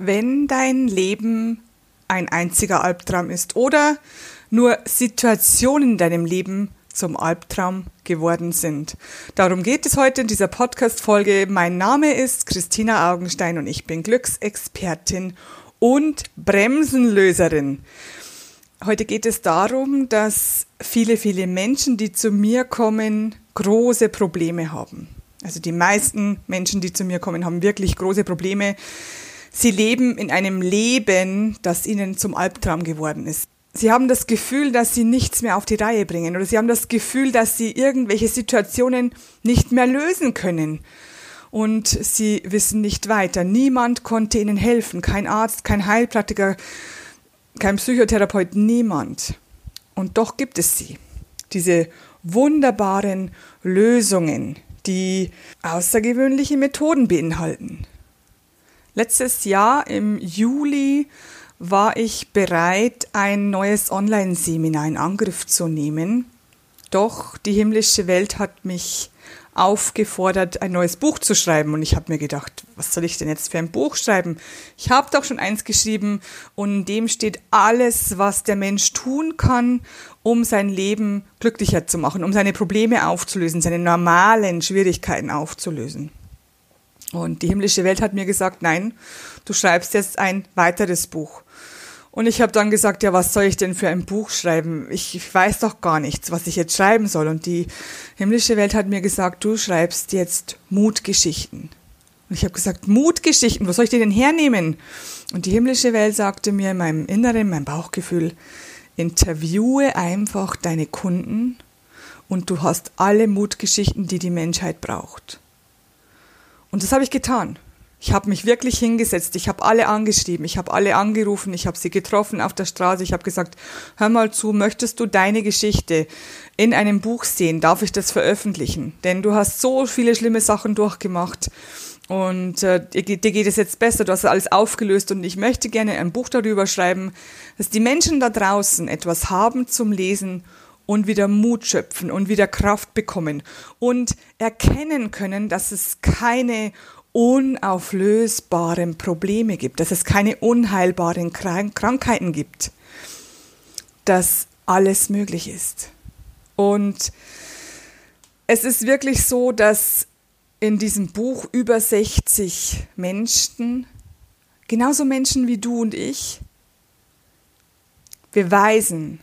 wenn dein Leben ein einziger Albtraum ist oder nur Situationen in deinem Leben zum Albtraum geworden sind. Darum geht es heute in dieser Podcast-Folge. Mein Name ist Christina Augenstein und ich bin Glücksexpertin und Bremsenlöserin. Heute geht es darum, dass viele, viele Menschen, die zu mir kommen, große Probleme haben. Also die meisten Menschen, die zu mir kommen, haben wirklich große Probleme. Sie leben in einem Leben, das ihnen zum Albtraum geworden ist. Sie haben das Gefühl, dass sie nichts mehr auf die Reihe bringen oder sie haben das Gefühl, dass sie irgendwelche Situationen nicht mehr lösen können. Und sie wissen nicht weiter. Niemand konnte ihnen helfen. Kein Arzt, kein Heilpraktiker, kein Psychotherapeut, niemand. Und doch gibt es sie. Diese wunderbaren Lösungen, die außergewöhnliche Methoden beinhalten. Letztes Jahr im Juli war ich bereit, ein neues Online-Seminar in Angriff zu nehmen. Doch die himmlische Welt hat mich aufgefordert, ein neues Buch zu schreiben. Und ich habe mir gedacht, was soll ich denn jetzt für ein Buch schreiben? Ich habe doch schon eins geschrieben und in dem steht alles, was der Mensch tun kann, um sein Leben glücklicher zu machen, um seine Probleme aufzulösen, seine normalen Schwierigkeiten aufzulösen. Und die himmlische Welt hat mir gesagt, nein, du schreibst jetzt ein weiteres Buch. Und ich habe dann gesagt, ja, was soll ich denn für ein Buch schreiben? Ich, weiß doch gar nichts, was ich jetzt schreiben soll. Und die himmlische Welt hat mir gesagt, du schreibst jetzt Mutgeschichten. Und ich habe gesagt, Mutgeschichten, wo soll ich die denn hernehmen? Und die himmlische Welt sagte mir in meinem Inneren, mein Bauchgefühl, interviewe einfach deine Kunden und du hast alle Mutgeschichten, die die Menschheit braucht. Und das habe ich getan. Ich habe mich wirklich hingesetzt, ich habe alle angeschrieben, ich habe alle angerufen, ich habe sie getroffen auf der Straße, ich habe gesagt, hör mal zu, möchtest du deine Geschichte in einem Buch sehen? Darf ich das veröffentlichen? Denn du hast so viele schlimme Sachen durchgemacht und äh, dir, dir geht es jetzt besser, du hast alles aufgelöst und ich möchte gerne ein Buch darüber schreiben, dass die Menschen da draußen etwas haben zum Lesen und wieder Mut schöpfen und wieder Kraft bekommen und erkennen können, dass es keine unauflösbaren Probleme gibt, dass es keine unheilbaren Krankheiten gibt, dass alles möglich ist. Und es ist wirklich so, dass in diesem Buch über 60 Menschen, genauso Menschen wie du und ich, beweisen,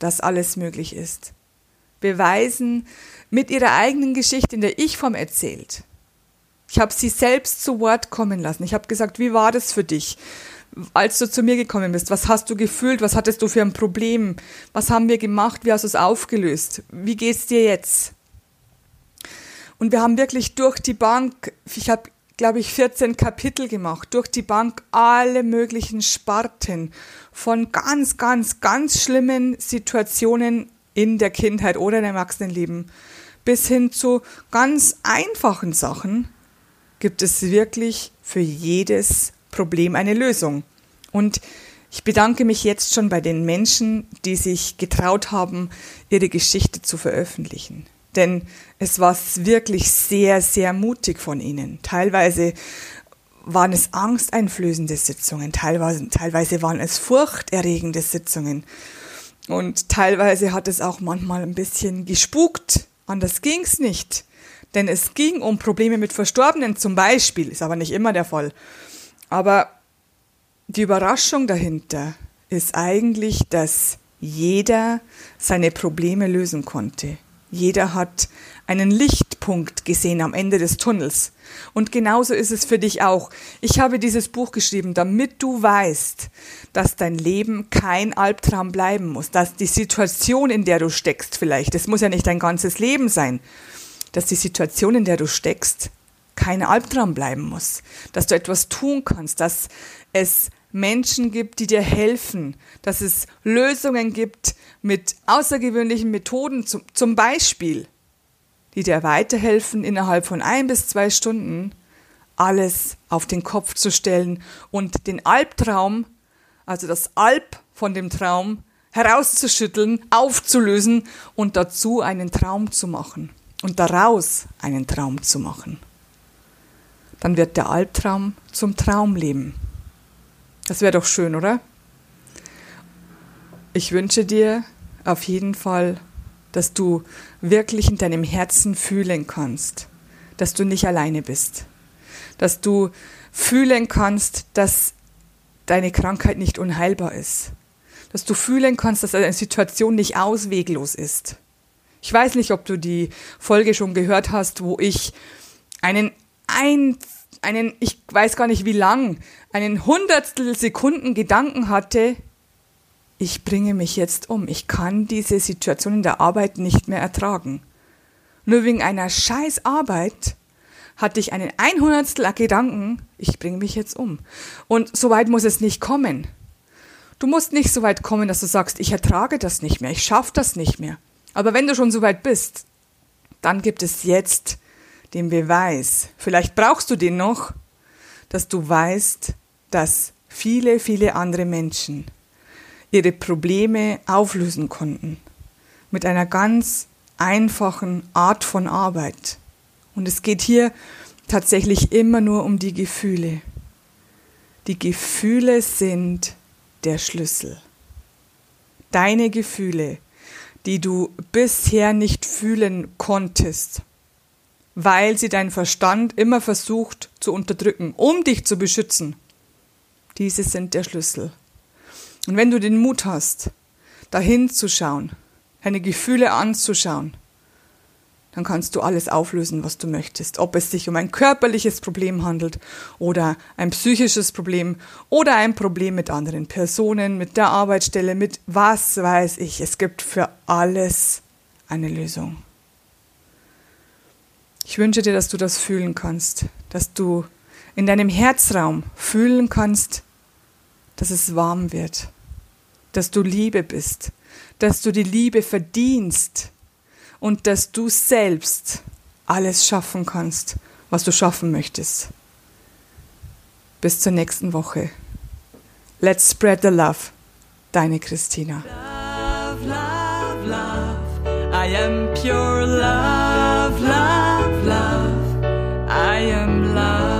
dass alles möglich ist. Beweisen mit ihrer eigenen Geschichte, in der ich vom erzählt, ich habe sie selbst zu Wort kommen lassen. Ich habe gesagt, wie war das für dich, als du zu mir gekommen bist? Was hast du gefühlt? Was hattest du für ein Problem? Was haben wir gemacht? Wie hast du es aufgelöst? Wie geht's dir jetzt? Und wir haben wirklich durch die Bank, ich habe, glaube ich, 14 Kapitel gemacht, durch die Bank alle möglichen Sparten von ganz, ganz, ganz schlimmen Situationen in der Kindheit oder im Erwachsenenleben bis hin zu ganz einfachen Sachen, gibt es wirklich für jedes Problem eine Lösung. Und ich bedanke mich jetzt schon bei den Menschen, die sich getraut haben, ihre Geschichte zu veröffentlichen. Denn es war wirklich sehr, sehr mutig von ihnen. Teilweise waren es angsteinflößende Sitzungen, teilweise, teilweise waren es furchterregende Sitzungen. Und teilweise hat es auch manchmal ein bisschen gespukt. Anders ging's nicht. Denn es ging um Probleme mit Verstorbenen zum Beispiel, ist aber nicht immer der Fall. Aber die Überraschung dahinter ist eigentlich, dass jeder seine Probleme lösen konnte. Jeder hat einen Lichtpunkt gesehen am Ende des Tunnels. Und genauso ist es für dich auch. Ich habe dieses Buch geschrieben, damit du weißt, dass dein Leben kein Albtraum bleiben muss, dass die Situation, in der du steckst vielleicht, das muss ja nicht dein ganzes Leben sein, dass die Situation, in der du steckst, kein Albtraum bleiben muss, dass du etwas tun kannst, dass es Menschen gibt, die dir helfen, dass es Lösungen gibt mit außergewöhnlichen Methoden, zum, zum Beispiel, die dir weiterhelfen, innerhalb von ein bis zwei Stunden alles auf den Kopf zu stellen und den Albtraum, also das Alb von dem Traum, herauszuschütteln, aufzulösen und dazu einen Traum zu machen und daraus einen Traum zu machen. Dann wird der Albtraum zum Traumleben. Das wäre doch schön, oder? Ich wünsche dir auf jeden Fall, dass du wirklich in deinem Herzen fühlen kannst, dass du nicht alleine bist, dass du fühlen kannst, dass deine Krankheit nicht unheilbar ist, dass du fühlen kannst, dass eine Situation nicht ausweglos ist. Ich weiß nicht, ob du die Folge schon gehört hast, wo ich einen ein, einen, ich weiß gar nicht wie lang, einen Hundertstel Sekunden Gedanken hatte, ich bringe mich jetzt um, ich kann diese Situation in der Arbeit nicht mehr ertragen. Nur wegen einer scheiß Arbeit hatte ich einen Einhundertstel Gedanken, ich bringe mich jetzt um. Und so weit muss es nicht kommen. Du musst nicht so weit kommen, dass du sagst, ich ertrage das nicht mehr, ich schaffe das nicht mehr. Aber wenn du schon so weit bist, dann gibt es jetzt den Beweis. Vielleicht brauchst du den noch, dass du weißt, dass viele, viele andere Menschen ihre Probleme auflösen konnten. Mit einer ganz einfachen Art von Arbeit. Und es geht hier tatsächlich immer nur um die Gefühle. Die Gefühle sind der Schlüssel. Deine Gefühle, die du bisher nicht fühlen konntest, weil sie dein Verstand immer versucht zu unterdrücken, um dich zu beschützen. Diese sind der Schlüssel. Und wenn du den Mut hast, dahin zu schauen, deine Gefühle anzuschauen, dann kannst du alles auflösen, was du möchtest. Ob es sich um ein körperliches Problem handelt oder ein psychisches Problem oder ein Problem mit anderen Personen, mit der Arbeitsstelle, mit was weiß ich. Es gibt für alles eine Lösung. Ich wünsche dir, dass du das fühlen kannst, dass du in deinem Herzraum fühlen kannst, dass es warm wird, dass du Liebe bist, dass du die Liebe verdienst und dass du selbst alles schaffen kannst, was du schaffen möchtest. Bis zur nächsten Woche. Let's spread the love. Deine Christina. Love, love, love. I am pure love. love.